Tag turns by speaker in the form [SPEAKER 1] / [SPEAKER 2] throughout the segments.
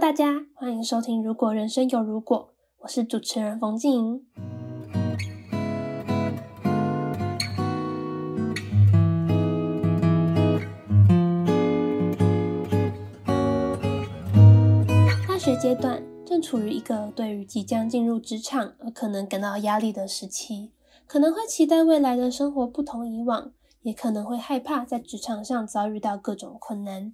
[SPEAKER 1] 大家欢迎收听《如果人生有如果》，我是主持人冯静莹。大学阶段正处于一个对于即将进入职场而可能感到压力的时期，可能会期待未来的生活不同以往，也可能会害怕在职场上遭遇到各种困难。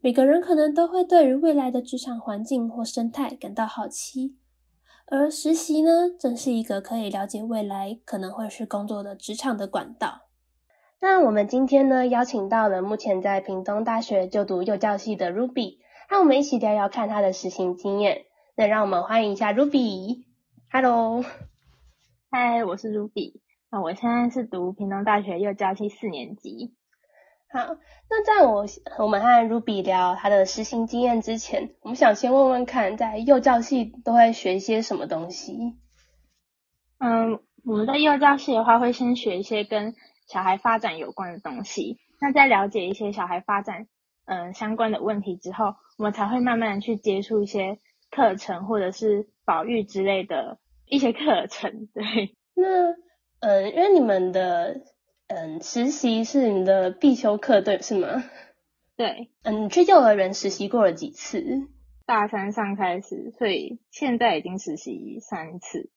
[SPEAKER 1] 每个人可能都会对于未来的职场环境或生态感到好奇，而实习呢，正是一个可以了解未来可能会是工作的职场的管道。那我们今天呢，邀请到了目前在屏东大学就读幼教系的 Ruby，和我们一起聊聊看她的实习经验。那让我们欢迎一下 Ruby。Hello，
[SPEAKER 2] 嗨，我是 Ruby。那我现在是读屏东大学幼教系四年级。
[SPEAKER 1] 好，那在我我们和 Ruby 聊他的实习经验之前，我们想先问问看，在幼教系都会学一些什么东西？
[SPEAKER 2] 嗯，我们在幼教系的话，会先学一些跟小孩发展有关的东西。那在了解一些小孩发展嗯相关的问题之后，我们才会慢慢的去接触一些课程或者是保育之类的一些课程。对，
[SPEAKER 1] 那嗯，因为你们的。嗯，实习是你的必修课，对，是吗？
[SPEAKER 2] 对。
[SPEAKER 1] 嗯，你去幼儿园实习过了几次？
[SPEAKER 2] 大三上开始，所以现在已经实习三次。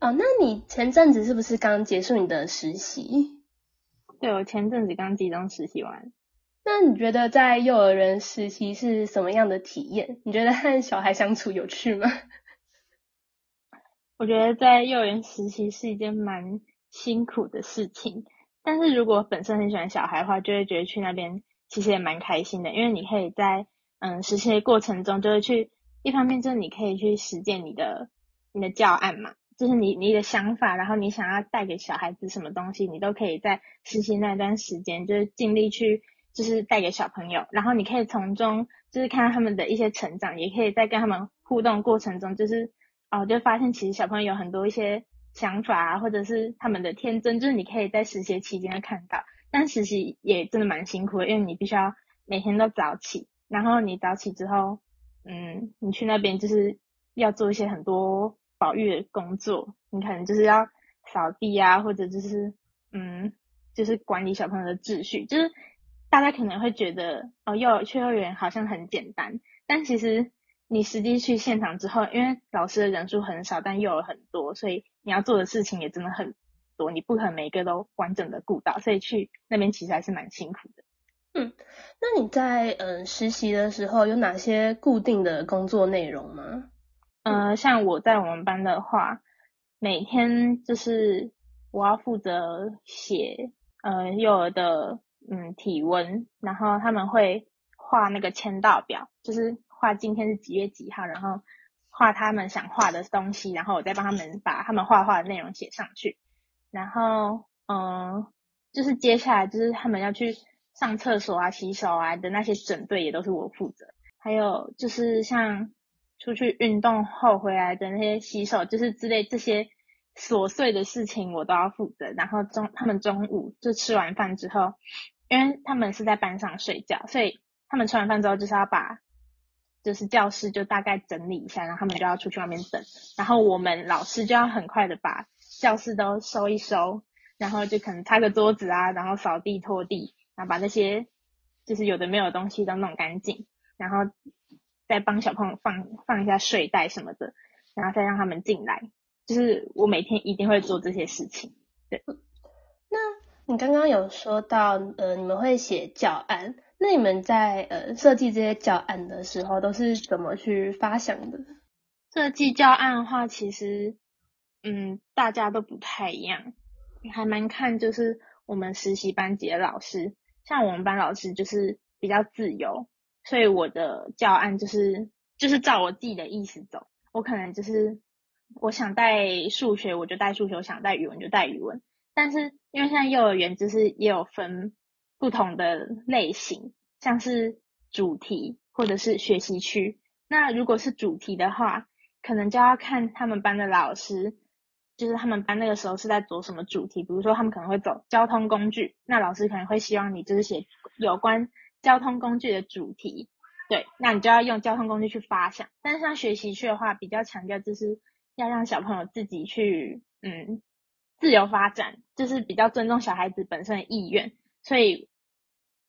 [SPEAKER 1] 哦，那你前阵子是不是刚结束你的实习？
[SPEAKER 2] 对，我前阵子刚集中实习完。
[SPEAKER 1] 那你觉得在幼儿园实习是什么样的体验？你觉得和小孩相处有趣吗？
[SPEAKER 2] 我觉得在幼儿园实习是一件蛮辛苦的事情。但是如果本身很喜欢小孩的话，就会觉得去那边其实也蛮开心的，因为你可以在嗯实习的过程中，就会去一方面就是你可以去实践你的你的教案嘛，就是你你的想法，然后你想要带给小孩子什么东西，你都可以在实习那段时间就是尽力去就是带给小朋友，然后你可以从中就是看到他们的一些成长，也可以在跟他们互动过程中，就是哦就发现其实小朋友有很多一些。想法啊，或者是他们的天真，就是你可以在实习期间看到。但实习也真的蛮辛苦的，因为你必须要每天都早起，然后你早起之后，嗯，你去那边就是要做一些很多保育的工作，你可能就是要扫地啊，或者就是嗯，就是管理小朋友的秩序。就是大家可能会觉得哦，幼儿去幼儿园好像很简单，但其实。你实际去现场之后，因为老师的人数很少，但又有很多，所以你要做的事情也真的很多，你不可能每一个都完整的顾到，所以去那边其实还是蛮辛苦的。
[SPEAKER 1] 嗯，那你在嗯、呃、实习的时候有哪些固定的工作内容吗？
[SPEAKER 2] 呃，像我在我们班的话，每天就是我要负责写呃幼儿的嗯体温，然后他们会画那个签到表，就是。画今天是几月几号，然后画他们想画的东西，然后我再帮他们把他们画画的内容写上去。然后，嗯，就是接下来就是他们要去上厕所啊、洗手啊的那些整队也都是我负责。还有就是像出去运动后回来的那些洗手，就是之类这些琐碎的事情我都要负责。然后中他们中午就吃完饭之后，因为他们是在班上睡觉，所以他们吃完饭之后就是要把。就是教室就大概整理一下，然后他们就要出去外面等，然后我们老师就要很快的把教室都收一收，然后就可能擦个桌子啊，然后扫地拖地，然后把那些就是有的没有的东西都弄干净，然后再帮小朋友放放一下睡袋什么的，然后再让他们进来。就是我每天一定会做这些事情。对，
[SPEAKER 1] 那你刚刚有说到，呃，你们会写教案。那你们在呃设计这些教案的时候，都是怎么去发想的？
[SPEAKER 2] 设计教案的话，其实嗯大家都不太一样，还蛮看就是我们实习班级的老师，像我们班老师就是比较自由，所以我的教案就是就是照我自己的意思走。我可能就是我想带数学，我就带数学；我想带语文就带语文。但是因为现在幼儿园就是也有分。不同的类型，像是主题或者是学习区。那如果是主题的话，可能就要看他们班的老师，就是他们班那个时候是在走什么主题。比如说，他们可能会走交通工具，那老师可能会希望你就是写有关交通工具的主题。对，那你就要用交通工具去发想。但是像学习区的话，比较强调就是要让小朋友自己去，嗯，自由发展，就是比较尊重小孩子本身的意愿。所以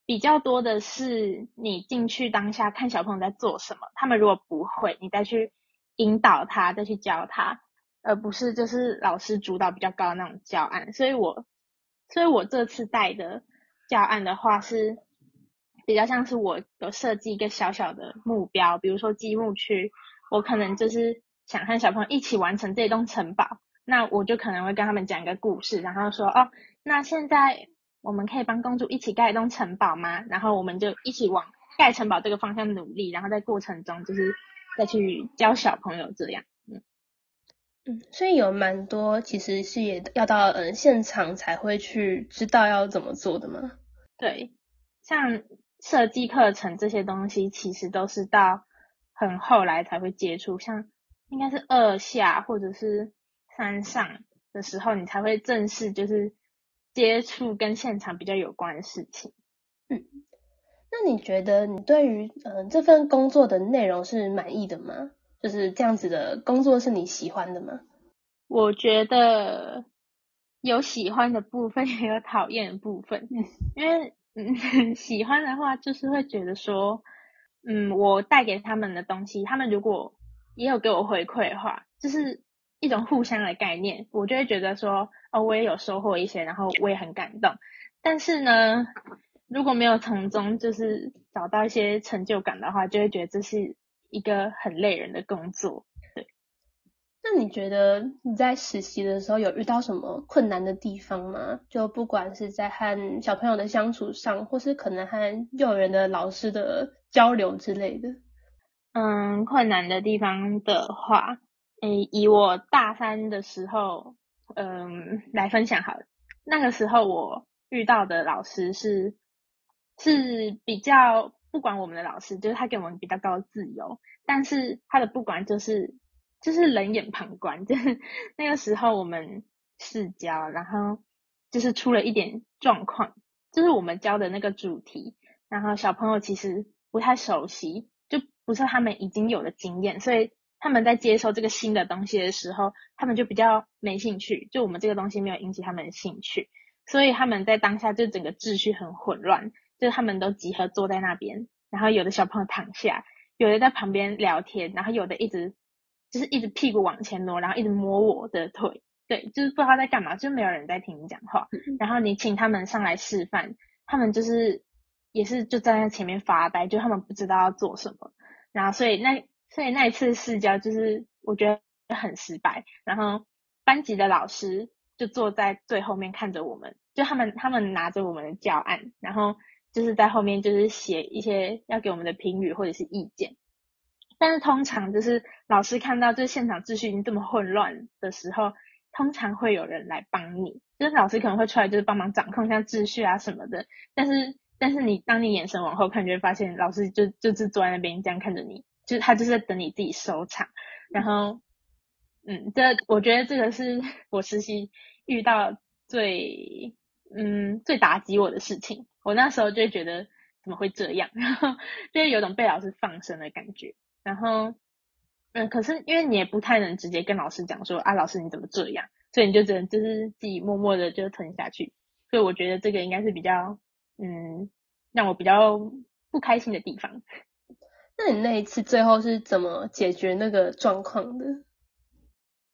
[SPEAKER 2] 比较多的是你进去当下看小朋友在做什么，他们如果不会，你再去引导他，再去教他，而不是就是老师主导比较高的那种教案。所以我，所以我这次带的教案的话是。比较像是我有设计一个小小的目标，比如说积木区，我可能就是想和小朋友一起完成这栋城堡，那我就可能会跟他们讲一个故事，然后说哦，那现在我们可以帮公主一起盖一栋城堡吗？然后我们就一起往盖城堡这个方向努力，然后在过程中就是再去教小朋友这样，嗯
[SPEAKER 1] 嗯，所以有蛮多其实是也要到嗯现场才会去知道要怎么做的吗？
[SPEAKER 2] 对，像。设计课程这些东西其实都是到很后来才会接触，像应该是二下或者是三上的时候，你才会正式就是接触跟现场比较有关的事情。
[SPEAKER 1] 嗯，那你觉得你对于嗯、呃、这份工作的内容是满意的吗？就是这样子的工作是你喜欢的吗？
[SPEAKER 2] 我觉得有喜欢的部分，也有讨厌的部分，因为。嗯，喜欢的话就是会觉得说，嗯，我带给他们的东西，他们如果也有给我回馈的话，就是一种互相的概念，我就会觉得说，哦，我也有收获一些，然后我也很感动。但是呢，如果没有从中就是找到一些成就感的话，就会觉得这是一个很累人的工作。
[SPEAKER 1] 对那你觉得你在实习的时候有遇到什么困难的地方吗？就不管是在和小朋友的相处上，或是可能和幼儿园的老师的交流之类的。
[SPEAKER 2] 嗯，困难的地方的话，诶，以我大三的时候，嗯，来分享好了。那个时候我遇到的老师是是比较不管我们的老师，就是他给我们比较高的自由，但是他的不管就是。就是冷眼旁观，就是那个时候我们试教，然后就是出了一点状况，就是我们教的那个主题，然后小朋友其实不太熟悉，就不是他们已经有的经验，所以他们在接受这个新的东西的时候，他们就比较没兴趣，就我们这个东西没有引起他们的兴趣，所以他们在当下就整个秩序很混乱，就是他们都集合坐在那边，然后有的小朋友躺下，有的在旁边聊天，然后有的一直。就是一直屁股往前挪，然后一直摸我的腿，对，就是不知道在干嘛，就没有人在听你讲话。然后你请他们上来示范，他们就是也是就站在前面发呆，就他们不知道要做什么。然后所以那所以那一次试教就是我觉得很失败。然后班级的老师就坐在最后面看着我们，就他们他们拿着我们的教案，然后就是在后面就是写一些要给我们的评语或者是意见。但是通常就是老师看到就是现场秩序已经这么混乱的时候，通常会有人来帮你，就是老师可能会出来就是帮忙掌控一下秩序啊什么的。但是但是你当你眼神往后看，就会发现老师就就是坐在那边这样看着你，就是他就是在等你自己收场。然后，嗯，这我觉得这个是 我实习遇到最嗯最打击我的事情。我那时候就觉得怎么会这样，然后就会有种被老师放生的感觉。然后，嗯，可是因为你也不太能直接跟老师讲说啊，老师你怎么这样，所以你就只能就是自己默默的就吞下去。所以我觉得这个应该是比较，嗯，让我比较不开心的地方。
[SPEAKER 1] 那你那一次最后是怎么解决那个状况的？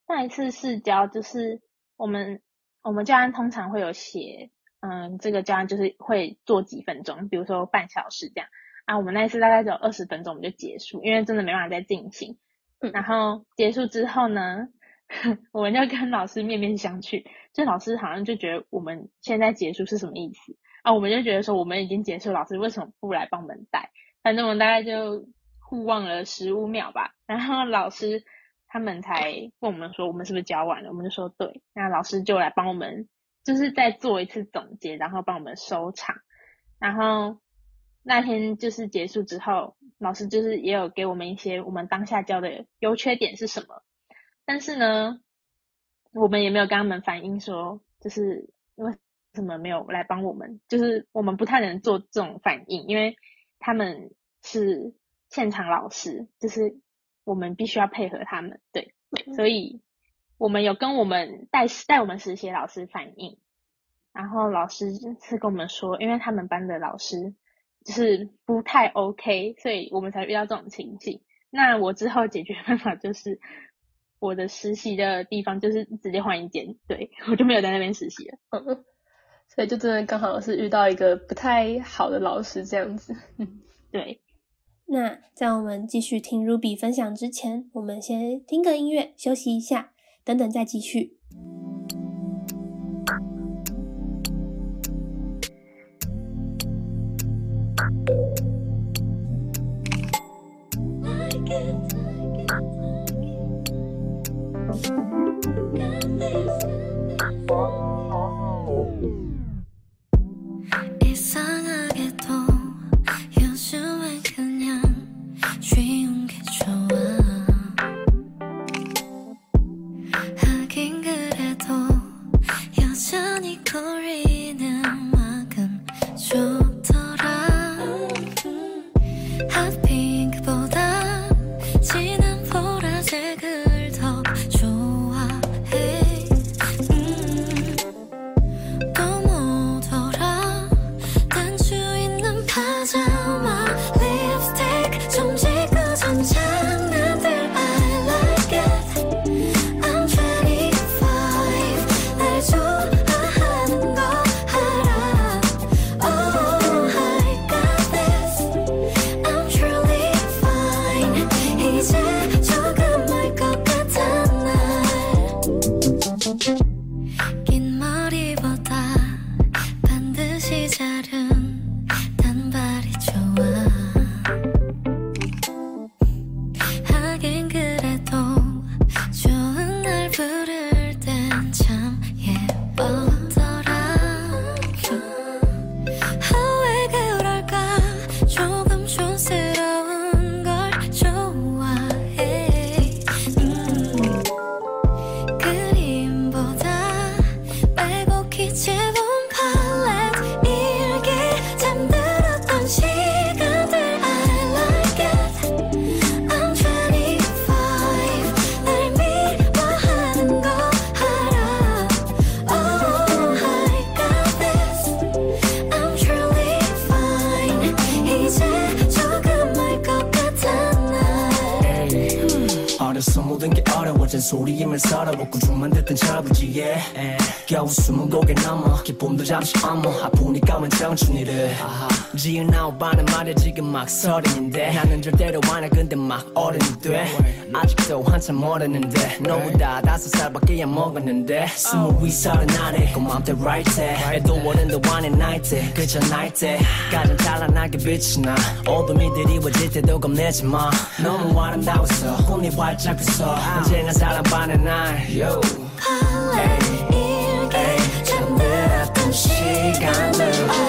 [SPEAKER 2] 那一次试教就是我们我们教案通常会有写，嗯，这个教案就是会做几分钟，比如说半小时这样。啊，我们那一次大概只有二十分钟，我们就结束，因为真的没办法再进行。嗯，然后结束之后呢，我们就跟老师面面相觑，就老师好像就觉得我们现在结束是什么意思啊？我们就觉得说我们已经结束，老师为什么不来帮我们带？反正我们大概就互望了十五秒吧，然后老师他们才问我们说我们是不是教完了？我们就说对，那老师就来帮我们，就是再做一次总结，然后帮我们收场，然后。那天就是结束之后，老师就是也有给我们一些我们当下教的优缺点是什么，但是呢，我们也没有跟他们反映说，就是因为什么没有来帮我们，就是我们不太能做这种反应，因为他们是现场老师，就是我们必须要配合他们，对，所以我们有跟我们带带我们实习老师反映，然后老师是跟我们说，因为他们班的老师就是不太 OK，所以我们才遇到这种情景。那我之后解决办法就是，我的实习的地方就是直接换一间，对，我就没有在那边实习了。
[SPEAKER 3] 嗯，所以就真的刚好是遇到一个不太好的老师这样子。嗯，
[SPEAKER 2] 对。
[SPEAKER 3] 那在我们继续听 Ruby 分享之前，我们先听个音乐休息一下，等等再继续。
[SPEAKER 4] 기쁨도 잠시 안무 아프니까 웬장 준이를. 지은 아홉 반은 말해 지금 막 서른인데. 나는 절대로 안해 근데 막 어른이 돼 아직도 한참 멀었는데. 너보다 다섯 살밖에 안 먹었는데. 스물위 서른 아래. 고맘때 라이트 해도 원인데 one and 그저 night 가장 찬란하게 빛이 나. 어둠이 드리워질 때도 겁내지 마. 너무 아름다웠어. 꿈이 활짝 웃어 언제나 사랑 반의 날. Yo. Hey. 谁敢了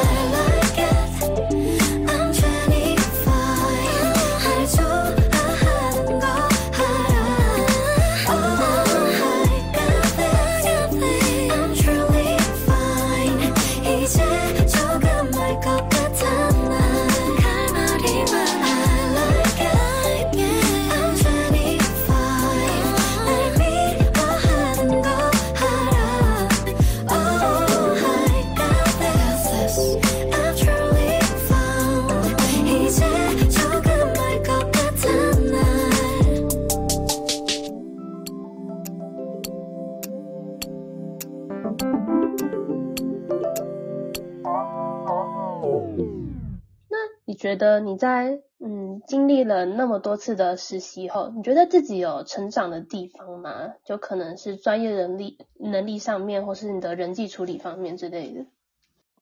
[SPEAKER 3] 觉得你在嗯经历了那么多次的实习后，你觉得自己有成长的地方吗？就可能是专业能力能力上面，或是你的人际处理方面之类的。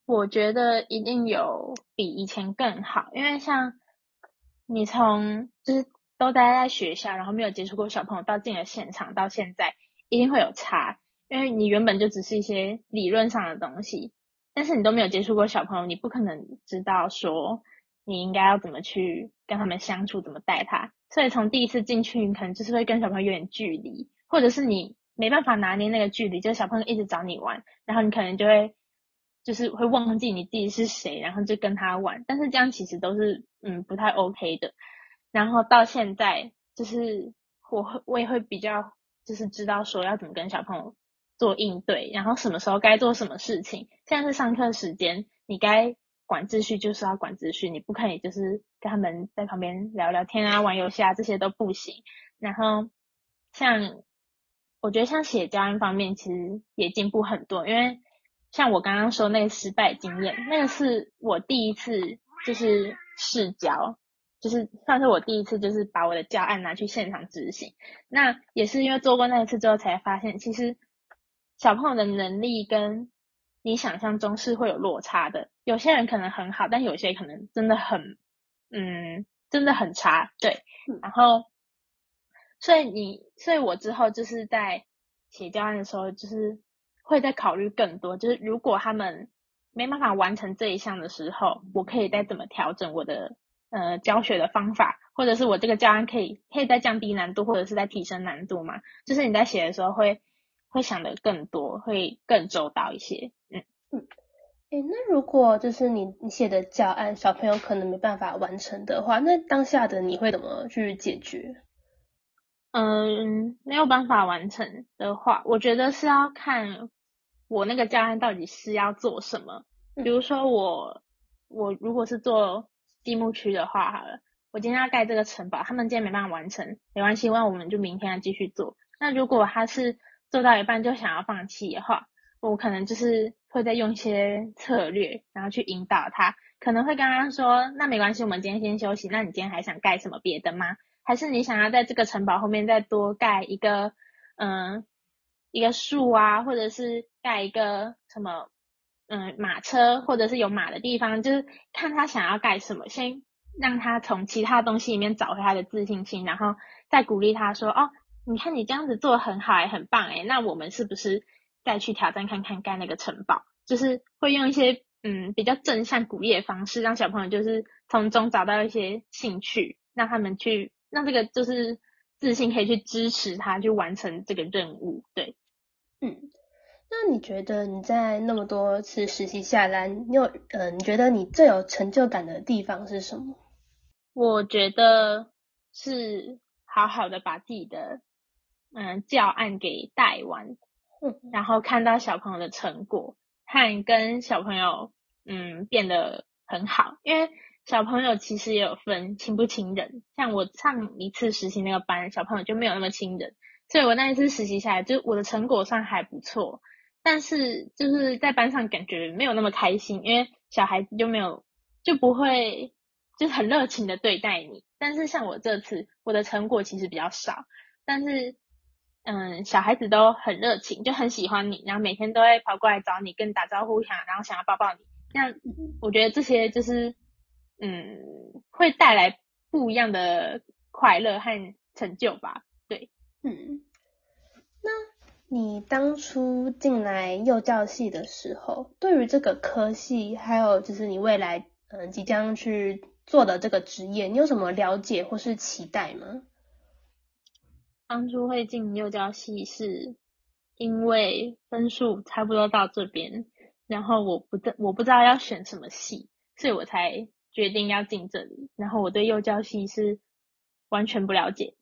[SPEAKER 2] 我觉得一定有比以前更好，因为像你从就是都待在学校，然后没有接触过小朋友，到进了现场，到现在一定会有差，因为你原本就只是一些理论上的东西，但是你都没有接触过小朋友，你不可能知道说。你应该要怎么去跟他们相处，怎么带他？所以从第一次进去，你可能就是会跟小朋友有点距离，或者是你没办法拿捏那个距离，就是小朋友一直找你玩，然后你可能就会就是会忘记你自己是谁，然后就跟他玩。但是这样其实都是嗯不太 OK 的。然后到现在，就是我会我也会比较就是知道说要怎么跟小朋友做应对，然后什么时候该做什么事情。现在是上课时间，你该管秩序就是要管秩序，你不可以就是跟他们在旁边聊聊天啊、玩游戏啊，这些都不行。然后像我觉得像写教案方面，其实也进步很多，因为像我刚刚说那个失败经验，那个是我第一次就是试教。就是算是我第一次，就是把我的教案拿去现场执行。那也是因为做过那一次之后，才发现其实小朋友的能力跟你想象中是会有落差的。有些人可能很好，但有些可能真的很，嗯，真的很差。对，然后，所以你，所以我之后就是在写教案的时候，就是会再考虑更多。就是如果他们没办法完成这一项的时候，我可以再怎么调整我的。呃，教学的方法，或者是我这个教案可以可以再降低难度，或者是再提升难度嘛？就是你在写的时候会会想的更多，会更周到一些。嗯嗯。
[SPEAKER 1] 诶，那如果就是你你写的教案，小朋友可能没办法完成的话，那当下的你会怎么去解决？
[SPEAKER 2] 嗯，没有办法完成的话，我觉得是要看我那个教案到底是要做什么。比如说我我如果是做。积木区的话，好了，我今天要盖这个城堡，他们今天没办法完成，没关系，那我们就明天要继续做。那如果他是做到一半就想要放弃的话，我可能就是会再用一些策略，然后去引导他，可能会跟他说，那没关系，我们今天先休息。那你今天还想盖什么别的吗？还是你想要在这个城堡后面再多盖一个，嗯，一个树啊，或者是盖一个什么？嗯，马车或者是有马的地方，就是看他想要盖什么，先让他从其他东西里面找回他的自信心，然后再鼓励他说：“哦，你看你这样子做得很好，诶，很棒，诶，那我们是不是再去挑战看看盖那个城堡？”就是会用一些嗯比较正向鼓励的方式，让小朋友就是从中找到一些兴趣，让他们去让这个就是自信可以去支持他去完成这个任务。对，嗯。
[SPEAKER 1] 那你觉得你在那么多次实习下来，你有呃，你觉得你最有成就感的地方是什么？
[SPEAKER 2] 我觉得是好好的把自己的嗯教案给带完，嗯，然后看到小朋友的成果，和跟小朋友嗯变得很好，因为小朋友其实也有分亲不亲人，像我上一次实习那个班，小朋友就没有那么亲人，所以我那一次实习下来，就我的成果算还不错。但是就是在班上感觉没有那么开心，因为小孩子就没有就不会就很热情的对待你。但是像我这次，我的成果其实比较少，但是嗯，小孩子都很热情，就很喜欢你，然后每天都会跑过来找你，跟你打招呼，想然后想要抱抱你。这样我觉得这些就是嗯，会带来不一样的快乐和成就吧。对，嗯，
[SPEAKER 1] 那。你当初进来幼教系的时候，对于这个科系，还有就是你未来嗯、呃、即将去做的这个职业，你有什么了解或是期待吗？
[SPEAKER 2] 当初会进幼教系是因为分数差不多到这边，然后我不知我不知道要选什么系，所以我才决定要进这里。然后我对幼教系是完全不了解，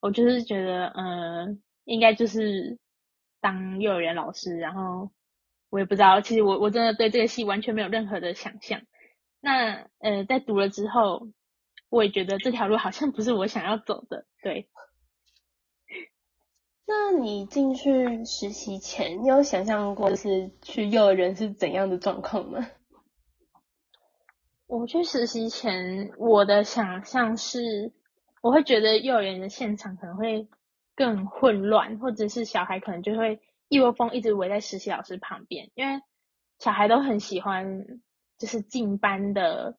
[SPEAKER 2] 我就是觉得嗯、呃，应该就是。当幼儿园老师，然后我也不知道，其实我我真的对这个系完全没有任何的想象。那呃，在读了之后，我也觉得这条路好像不是我想要走的。对。
[SPEAKER 1] 那你进去实习前，你有想象过就是去幼儿园是怎样的状况吗？
[SPEAKER 2] 我去实习前，我的想象是，我会觉得幼儿园的现场可能会。更混乱，或者是小孩可能就会一窝蜂一直围在实习老师旁边，因为小孩都很喜欢就是进班的，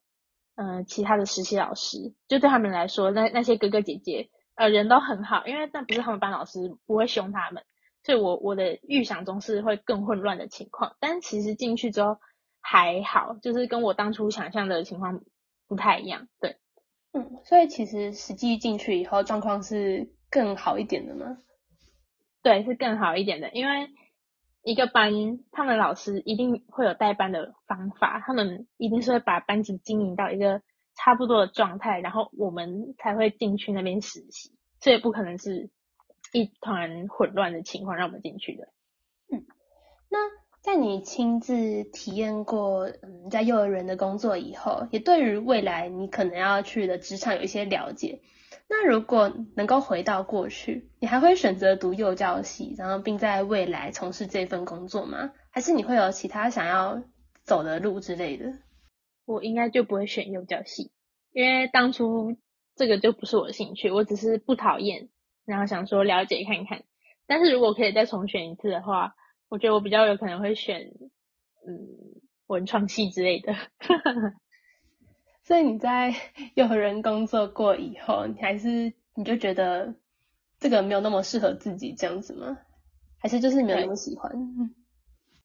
[SPEAKER 2] 嗯、其他的实习老师，就对他们来说，那那些哥哥姐姐，呃，人都很好，因为那不是他们班老师，不会凶他们，所以我我的预想中是会更混乱的情况，但其实进去之后还好，就是跟我当初想象的情况不太一样，对，
[SPEAKER 1] 嗯，所以其实实际进去以后状况是。更好一点的吗？
[SPEAKER 2] 对，是更好一点的，因为一个班，他们老师一定会有带班的方法，他们一定是会把班级经营到一个差不多的状态，然后我们才会进去那边实习，所以不可能是一团混乱的情况让我们进去的。
[SPEAKER 1] 嗯，那在你亲自体验过嗯在幼儿园的工作以后，也对于未来你可能要去的职场有一些了解。那如果能够回到过去，你还会选择读幼教系，然后并在未来从事这份工作吗？还是你会有其他想要走的路之类的？
[SPEAKER 2] 我应该就不会选幼教系，因为当初这个就不是我的兴趣，我只是不讨厌，然后想说了解看看。但是如果可以再重选一次的话，我觉得我比较有可能会选，嗯，文创系之类的。
[SPEAKER 1] 所以你在幼儿园工作过以后，你还是你就觉得这个没有那么适合自己这样子吗？还是就是没有那么喜欢？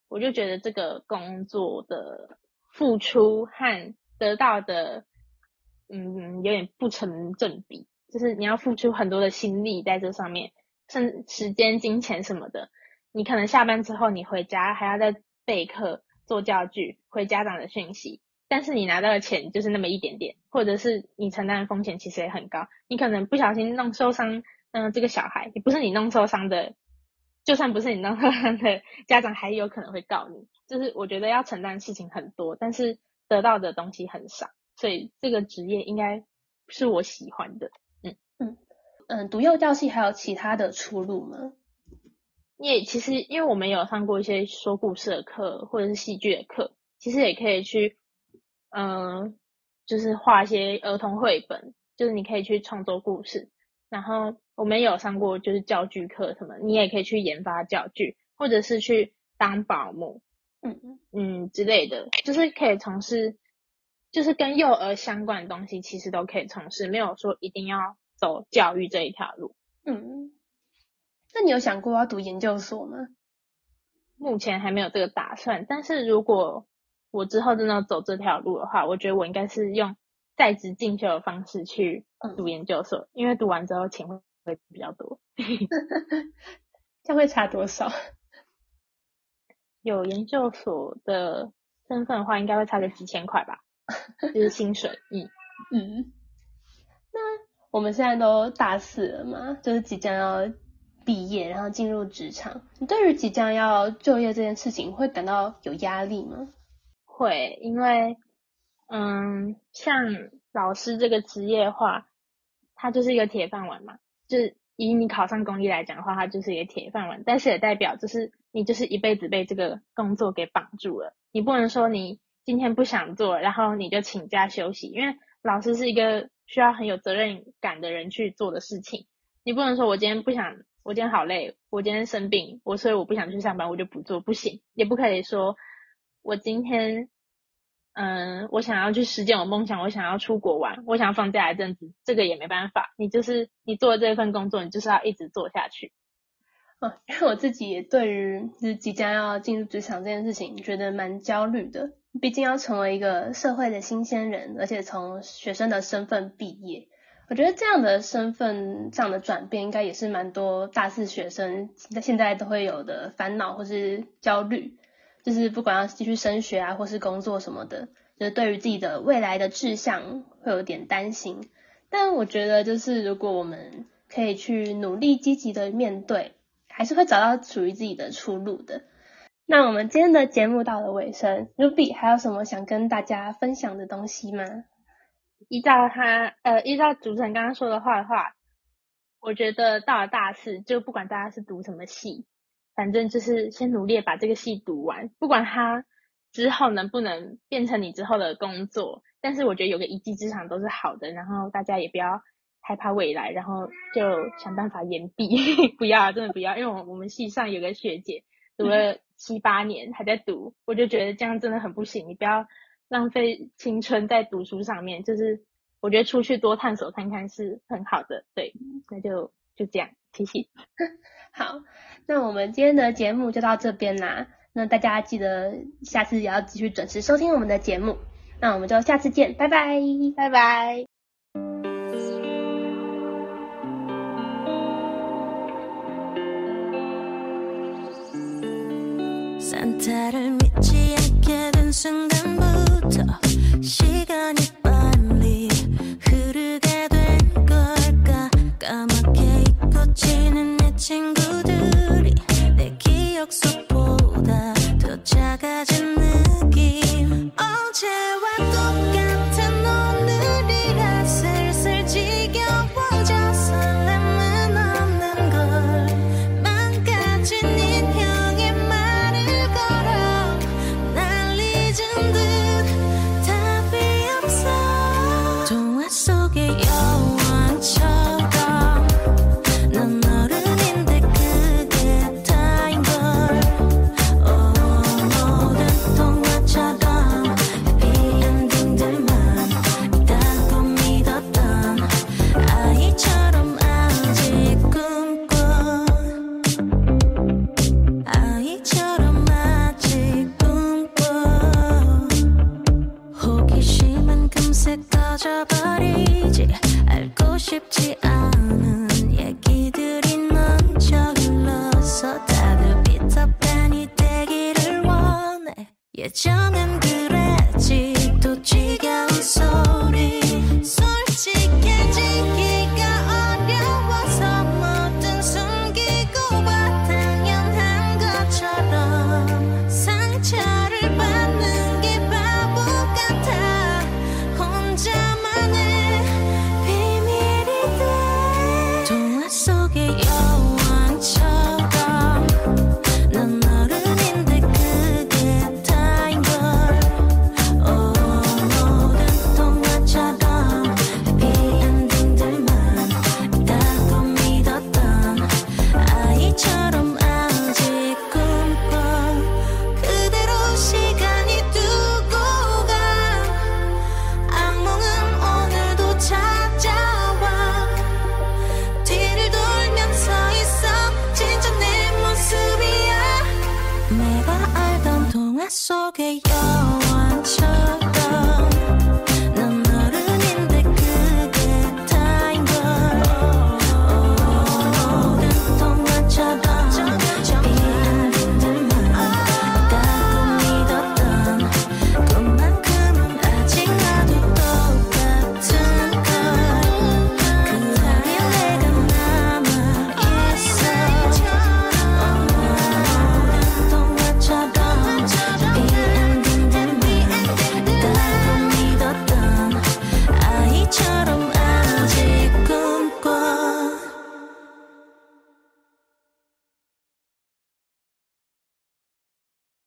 [SPEAKER 2] 我就觉得这个工作的。付出和得到的，嗯，有点不成正比。就是你要付出很多的心力在这上面，甚时间、金钱什么的。你可能下班之后，你回家还要再备课、做教具、回家长的讯息，但是你拿到的钱就是那么一点点，或者是你承担的风险其实也很高。你可能不小心弄受伤，嗯、这个小孩也不是你弄受伤的。就算不是你当 他的家长，还有可能会告你。就是我觉得要承担的事情很多，但是得到的东西很少，所以这个职业应该是我喜欢的。嗯
[SPEAKER 1] 嗯嗯，读幼教系还有其他的出路吗？
[SPEAKER 2] 也其实因为我们有上过一些说故事的课或者是戏剧的课，其实也可以去，嗯、呃，就是画一些儿童绘本，就是你可以去创作故事，然后。我们有上过就是教具课什么，你也可以去研发教具，或者是去当保姆，嗯嗯之类的，就是可以从事，就是跟幼儿相关的东西，其实都可以从事，没有说一定要走教育这一条路。
[SPEAKER 1] 嗯，那你有想过要读研究所吗？
[SPEAKER 2] 目前还没有这个打算，但是如果我之后真的要走这条路的话，我觉得我应该是用在职进修的方式去读研究所，嗯、因为读完之后钱会。会比较多，
[SPEAKER 1] 这样会差多少？
[SPEAKER 2] 有研究所的身份的话，应该会差个几千块吧，就是薪水。嗯
[SPEAKER 1] 嗯。那我们现在都大四了嘛，就是即将要毕业，然后进入职场。你对于即将要就业这件事情，会感到有压力吗？
[SPEAKER 2] 会，因为嗯，像老师这个职业的话，它就是一个铁饭碗嘛。就是以你考上公立来讲的话，它就是一个铁饭碗，但是也代表就是你就是一辈子被这个工作给绑住了。你不能说你今天不想做，然后你就请假休息，因为老师是一个需要很有责任感的人去做的事情。你不能说我今天不想，我今天好累，我今天生病，我所以我不想去上班，我就不做，不行。也不可以说我今天。嗯，我想要去实践我梦想，我想要出国玩，我想要放假一阵子，这个也没办法。你就是你做这份工作，你就是要一直做下去。
[SPEAKER 1] 哦，因为我自己也对于就是即将要进入职场这件事情，觉得蛮焦虑的。毕竟要成为一个社会的新鲜人，而且从学生的身份毕业，我觉得这样的身份上的转变，应该也是蛮多大四学生在现在都会有的烦恼或是焦虑。就是不管要继续升学啊，或是工作什么的，就是对于自己的未来的志向会有点担心。但我觉得，就是如果我们可以去努力积极的面对，还是会找到属于自己的出路的。那我们今天的节目到了尾声，Ruby 还有什么想跟大家分享的东西吗？
[SPEAKER 2] 依照他呃，依照主持人刚刚说的话的话，我觉得到了大四，就不管大家是读什么系。反正就是先努力把这个戏读完，不管它之后能不能变成你之后的工作，但是我觉得有个一技之长都是好的。然后大家也不要害怕未来，然后就想办法延毕，不要真的不要，因为我我们系上有个学姐读了 七八年还在读，我就觉得这样真的很不行。你不要浪费青春在读书上面，就是我觉得出去多探索看看是很好的。对，那就就这样，谢谢。
[SPEAKER 1] 好。那我们今天的节目就到这边啦。那大家记得下次也要继续准时收听我们的节目。那我们就下次见，拜拜，
[SPEAKER 2] 拜拜。
[SPEAKER 3] 내 뭉치는 내 친구들이 내 기억 속보다 더 작아진 느낌. 어제와 예전엔 그랬지. okay.